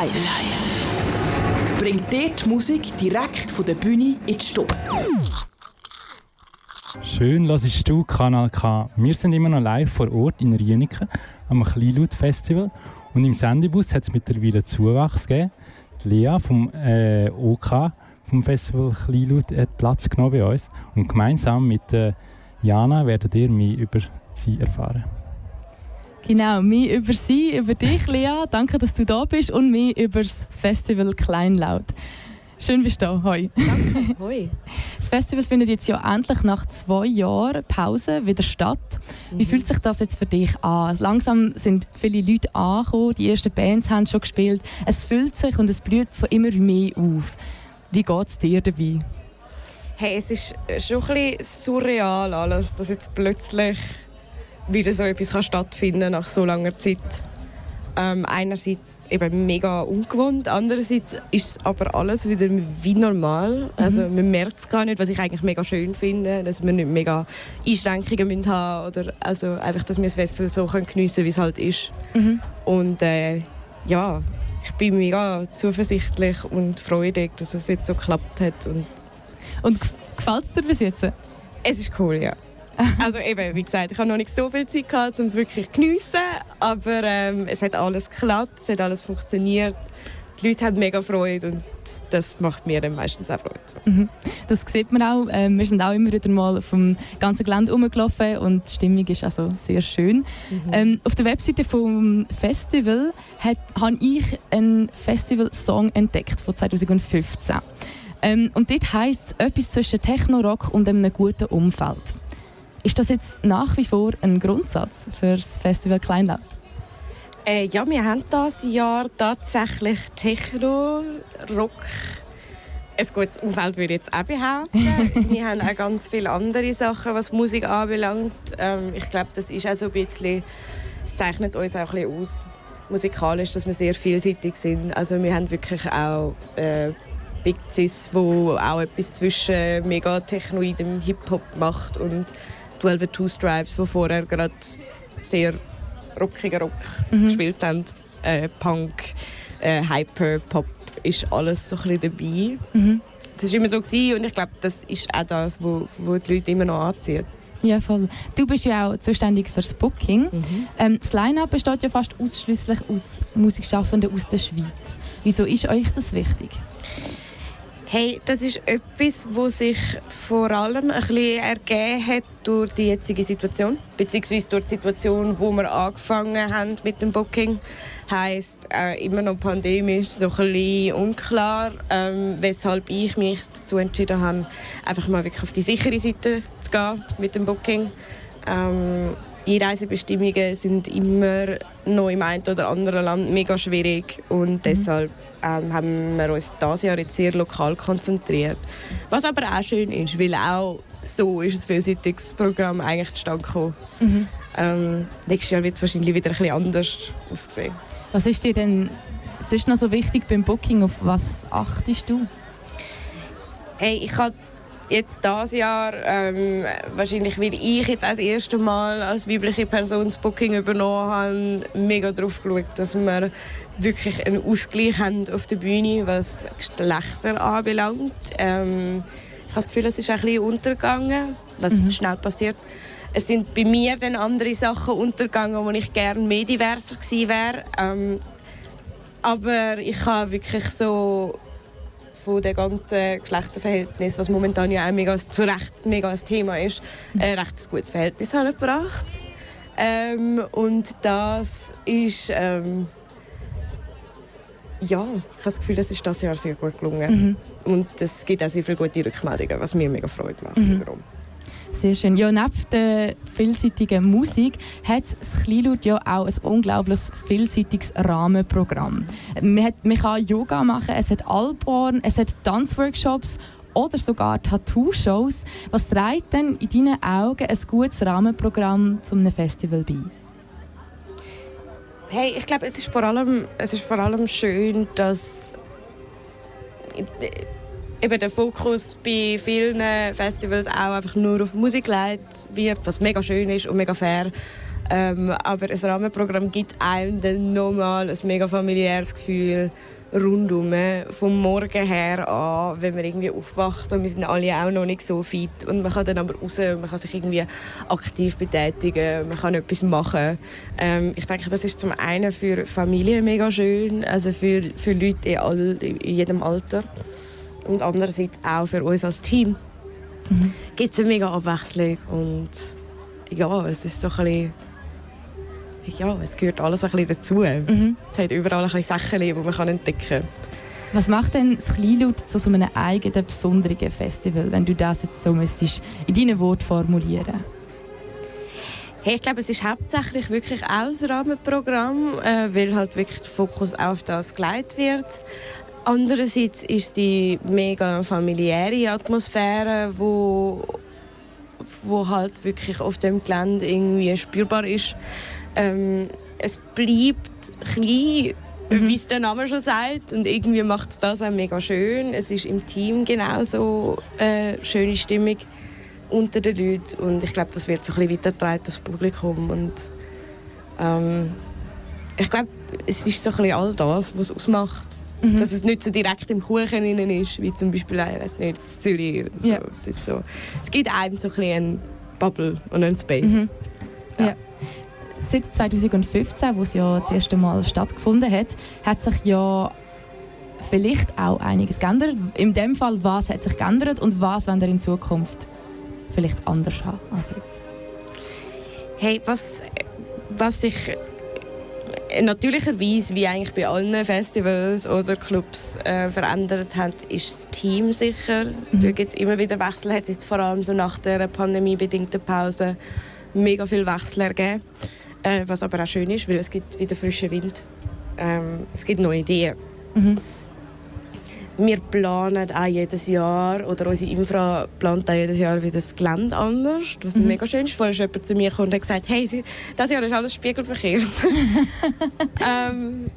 live. Bringt dir die Musik direkt von der Bühne in die Stube. Schön, hörst du Kanal K. Wir sind immer noch live vor Ort in Rieniken am Kleinlaut-Festival. Und im Sendebus hat es mittlerweile Zuwachs gegeben. Die Lea vom äh, OK, vom Festival Kleinlaut, hat Platz genommen bei uns. Und gemeinsam mit äh, Jana werdet ihr mehr über sie erfahren. Genau, mehr über sie, über dich, Lea. Danke, dass du da bist und mehr über das Festival Kleinlaut. Schön bist du da. Hoi. Danke. Hoi. Das Festival findet jetzt ja endlich nach zwei Jahren Pause wieder statt. Wie mhm. fühlt sich das jetzt für dich an? Langsam sind viele Leute angekommen, die ersten Bands haben schon gespielt. Es füllt sich und es blüht so immer mehr auf. Wie geht es dir dabei? Hey, es ist schon ein bisschen surreal alles, dass jetzt plötzlich wieder so etwas kann stattfinden nach so langer Zeit. Ähm, einerseits eben mega ungewohnt, andererseits ist aber alles wieder wie normal. Mhm. Also man merkt es gar nicht, was ich eigentlich mega schön finde, dass wir nicht mega Einschränkungen haben oder also einfach, dass wir das Festival so können geniessen, wie es halt ist. Mhm. Und äh, ja, ich bin mega zuversichtlich und freudig, dass es jetzt so geklappt hat. Und, und gefällt es dir bis jetzt? Es ist cool, ja. Also eben, wie gesagt, ich habe noch nicht so viel Zeit gehabt, um es wirklich zu geniessen, aber ähm, es hat alles geklappt, es hat alles funktioniert. Die Leute haben mega Freude und das macht mir dann meistens auch Freude. Mhm. Das sieht man auch. Ähm, wir sind auch immer wieder mal vom ganzen Gelände rumgelaufen und die Stimmung ist also sehr schön. Mhm. Ähm, auf der Webseite vom Festival habe ich einen Festival-Song entdeckt von 2015. Ähm, und dort heisst es etwas zwischen Techno-Rock und einem guten Umfeld. Ist das jetzt nach wie vor ein Grundsatz für das Festival Kleinlaut? Äh, ja, wir haben das Jahr tatsächlich Techno, Rock, ein gutes Umfeld würde ich jetzt auch behaupten. wir haben auch ganz viele andere Sachen, was Musik anbelangt. Ähm, ich glaube, das ist auch so ein bisschen, es zeichnet uns auch ein bisschen aus, musikalisch, dass wir sehr vielseitig sind. Also wir haben wirklich auch äh, Big Cis, wo auch etwas zwischen mega technoidem Hip-Hop macht und 12 Two Stripes, die vorher gerade sehr rockigen Rock mhm. gespielt haben. Äh, Punk, äh, Hyper, Pop, ist alles so ein bisschen dabei. Mhm. Das war immer so gewesen, und ich glaube, das ist auch das, was die Leute immer noch anzieht. Ja, voll. Du bist ja auch zuständig für das Booking. Mhm. Ähm, das Line-Up besteht ja fast ausschließlich aus Musikschaffenden aus der Schweiz. Wieso ist euch das wichtig? Hey, das ist etwas, was sich vor allem ein bisschen ergeben hat durch die jetzige Situation, beziehungsweise durch die Situation, wo wir angefangen haben mit dem Booking. Heißt äh, immer noch pandemisch, so ein bisschen unklar, ähm, weshalb ich mich dazu entschieden habe, einfach mal wirklich auf die sichere Seite zu gehen mit dem Booking. Ähm, Einreisebestimmungen sind immer noch im einen oder anderen Land mega schwierig und mhm. deshalb ähm, haben wir uns dieses Jahr jetzt sehr lokal konzentriert. Was aber auch schön ist, weil auch so ist ein vielseitiges Programm eigentlich zustande gekommen. Mhm. Ähm, nächstes Jahr wird es wahrscheinlich wieder ein bisschen anders aussehen. Was ist dir denn sonst noch so wichtig beim Booking? Auf was achtest du? Hey, ich habe jetzt dieses Jahr, ähm, wahrscheinlich weil ich jetzt als erstes Mal als weibliche Person das Booking übernommen habe, mega darauf geschaut, dass wir wirklich einen Ausgleich haben auf der Bühne, was Geschlechter anbelangt. Ähm, ich habe das Gefühl, es ist ein bisschen untergegangen, was mhm. schnell passiert. Es sind bei mir dann andere Sachen untergegangen, wo ich gerne mehr diverser gewesen wäre. Ähm, aber ich habe wirklich so von den ganzen Geschlechterverhältnis, was momentan ja auch mega, zu Recht mega ein Thema ist, ein äh, recht gutes Verhältnis gebracht. Ähm, und das ist ähm, ja, ich habe das Gefühl, das ist das Jahr sehr gut gelungen. Mhm. Und es gibt auch sehr viele gute Rückmeldungen, was mir mega Freude macht. Mhm. Sehr schön. Ja, neben der vielseitigen Musik hat das Kleinlaut ja auch ein unglaublich vielseitiges Rahmenprogramm. Man, man kann Yoga machen, es hat Alborn, es hat Tanzworkshops oder sogar Tattoo-Shows. Was trägt denn in deinen Augen ein gutes Rahmenprogramm zu einem Festival bei? Hey, ich glaube, es es ist vor allem schön, dass eben der Fokus bei vielen Festivals auch einfach nur auf Musik gelegt wird, was mega schön ist und mega fair. Ähm, aber ein Rahmenprogramm gibt einem dann nochmal ein mega familiäres Gefühl rundum, vom Morgen her an, wenn man irgendwie aufwacht und wir sind alle auch noch nicht so fit und man kann dann aber raus man kann sich irgendwie aktiv betätigen, man kann etwas machen. Ähm, ich denke, das ist zum einen für Familien mega schön, also für, für Leute in, all, in jedem Alter und andererseits auch für uns als Team. Mhm. Gibt es eine mega Abwechslung und ja, es ist so ein bisschen ja, es gehört alles ein bisschen dazu. Mhm. Es hat überall ein bisschen Sachen, die man entdecken kann. Was macht denn das Kleinlaut zu so einem eigenen, besonderen Festival, wenn du das jetzt so müsstest in deinen Worten formulieren Hey, ich glaube, es ist hauptsächlich wirklich auch das Rahmenprogramm, äh, weil halt wirklich der Fokus auf das geleitet wird. Andererseits ist die mega familiäre Atmosphäre, wo, wo halt wirklich auf dem Gelände irgendwie spürbar ist. Ähm, es bleibt klein, mhm. wie es der Name schon sagt. Und irgendwie macht es das auch mega schön. Es ist im Team genauso eine äh, schöne Stimmung unter den Leuten. Und ich glaube, das wird so ein bisschen weitergetragen das Publikum. Und ähm, ich glaube, es ist so ein bisschen all das, was es ausmacht. Mhm. Dass es nicht so direkt im Kuchen innen ist, wie zum Beispiel ich weiß nicht, in Zürich. Oder so. Ja. Es, ist so, es gibt einem so ein bisschen eine Bubble und einen Space. Mhm. Ja. ja seit 2015, wo es ja das erste Mal stattgefunden hat, hat sich ja vielleicht auch einiges geändert. In dem Fall, was hat sich geändert und was wollen wir in Zukunft vielleicht anders haben als jetzt? Hey, was, was sich natürlicherweise, wie eigentlich bei allen Festivals oder Clubs äh, verändert hat, ist das Team sicher. Mhm. Da gibt es immer wieder Wechsel. Hat es jetzt vor allem so nach der pandemiebedingten Pause mega viel Wechsel ergeben. Äh, was aber auch schön ist, weil es gibt wieder frischen Wind. Ähm, es gibt neue Ideen. Mhm. Wir planen auch jedes Jahr, oder unsere Infra plant auch jedes Jahr wieder das Gelände anders, was mhm. mega schön ist. Vorher ist jemand zu mir gekommen und hat gesagt, hey, das Jahr ist alles Spiegelverkehr. ähm,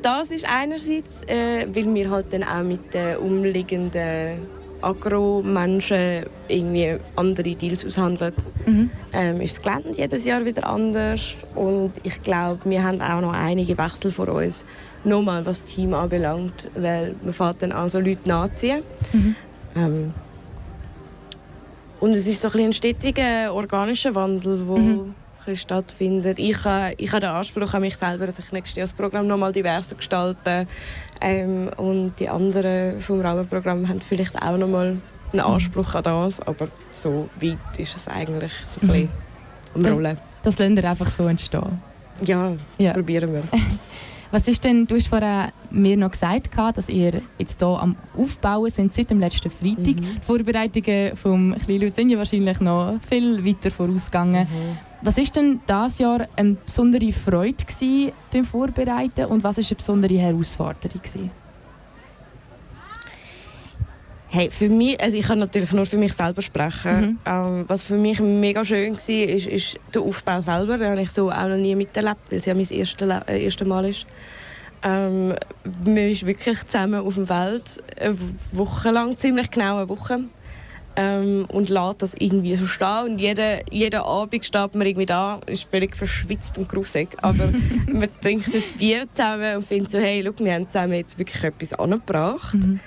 das ist einerseits, äh, weil wir halt dann auch mit den umliegenden Agro-Menschen irgendwie andere Deals aushandeln. Mhm. Ähm, ist das Gelände jedes Jahr wieder anders und ich glaube, wir haben auch noch einige Wechsel vor uns, nochmal was das Team anbelangt, weil man fährt dann an so Leute nachziehen. Mhm. Ähm, und es ist so ein, ein stetiger organischer Wandel, der mhm. stattfindet. Ich habe, ich habe den Anspruch an mich selber, dass ich nächstes Jahr das Programm noch mal diverser gestalte. Ähm, und die anderen vom Rahmenprogramm haben vielleicht auch noch mal einen Anspruch an das, aber so weit ist es eigentlich so ein bisschen am Rollen. Das, das lassen wir einfach so entstehen? Ja, das ja. probieren wir. Was ist denn, du hast vorhin mir noch gesagt, dass ihr jetzt hier am Aufbauen sind seit dem letzten Freitag. Mhm. Die Vorbereitungen vom Kleinlaut sind ja wahrscheinlich noch viel weiter vorausgegangen. Mhm. Was ist denn dieses Jahr eine besondere Freude beim Vorbereiten und was ist eine besondere Herausforderung gewesen? Hey, für mich, also ich kann natürlich nur für mich selber sprechen. Mhm. Ähm, was für mich mega schön war, ist, ist der Aufbau selber. Den habe ich so auch noch nie miterlebt, weil es ja mein erstes, äh, erstes Mal ist. Ähm, man ist wirklich zusammen auf dem Feld, eine Woche lang, ziemlich genau eine Woche. Ähm, und lässt das irgendwie so stehen. Und jeden, jeden Abend steht man irgendwie da, ist völlig verschwitzt und grusig. Aber man trinkt ein Bier zusammen und findet so, hey, look, wir haben zusammen jetzt wirklich etwas angebracht. Mhm.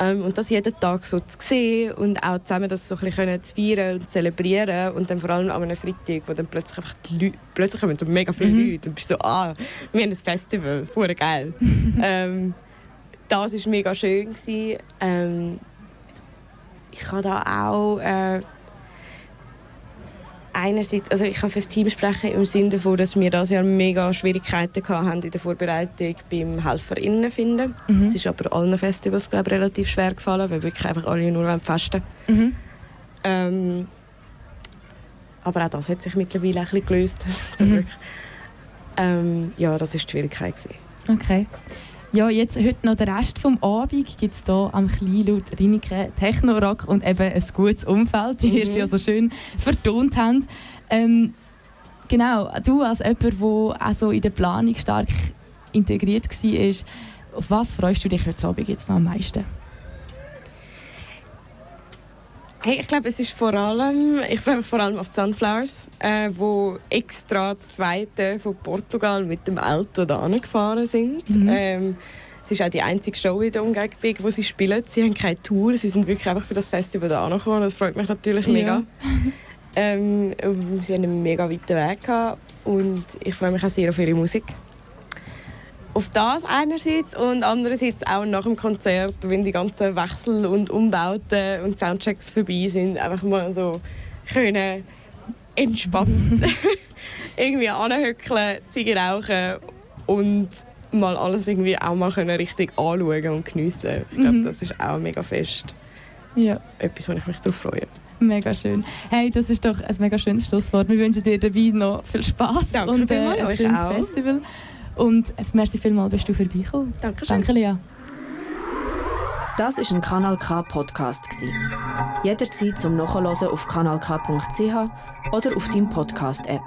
Ähm, und das jeden Tag so zu sehen und auch zusammen das so ein bisschen zu feiern und zelebrieren und dann vor allem an einem Freitag, wo dann plötzlich einfach die Leute, plötzlich kommen so mega viele mhm. Leute und bist so, ah, wir haben ein Festival, voll geil. ähm, das war mega schön. Ähm, ich habe da auch äh, einerseits, also ich kann für das Team sprechen im Sinne davon, dass wir das Jahr mega Schwierigkeiten hatten in der Vorbereitung beim HelferInnen finden. Mhm. Es ist aber allen Festivals glaube ich, relativ schwer gefallen, weil wirklich einfach alle nur festen mhm. ähm, aber auch das hat sich mittlerweile ein bisschen gelöst, zum mhm. Glück. Ähm, ja, das war die Schwierigkeit. Okay. Ja, jetzt heute noch der Rest des Abends gibt es hier am Kleinlaut Reinike Techno-Rock und eben ein gutes Umfeld, wie mhm. ihr sie ja so schön vertont habt. Ähm, genau, du als jemand, der auch so in der Planung stark integriert war, auf was freust du dich heute Abend jetzt noch am meisten? Hey, ich glaube, es ist vor allem, ich freue mich vor allem auf die Sunflowers, äh, wo extra das zweite von Portugal mit dem Auto da gefahren sind. Mhm. Ähm, es ist auch die einzige Show in der Umgebung, wo sie spielen. Sie haben keine Tour, sie sind wirklich einfach für das Festival da gekommen. Das freut mich natürlich mega. Ja. ähm, sie haben einen mega weiten Weg gehabt und ich freue mich auch sehr auf ihre Musik auf das einerseits und andererseits auch nach dem Konzert, wenn die ganzen Wechsel und Umbauten und Soundchecks vorbei sind, einfach mal so können entspannt irgendwie anhöckeln, Ziege rauchen und mal alles irgendwie auch mal können richtig anschauen und geniessen. Ich glaube, mhm. das ist auch mega fest. Ja. Etwas, wo ich mich darauf freue. Mega schön. Hey, das ist doch ein mega schönes Schlusswort. Wir wünschen dir dabei noch viel Spaß und äh, ein schönes Festival. Und merci vielmals, bist du vorbeigekommen. Danke schön. Danke, Lea. Das war ein Kanal K Podcast. Jederzeit zum Nachhören auf kanalk.ch oder auf deinem Podcast-App.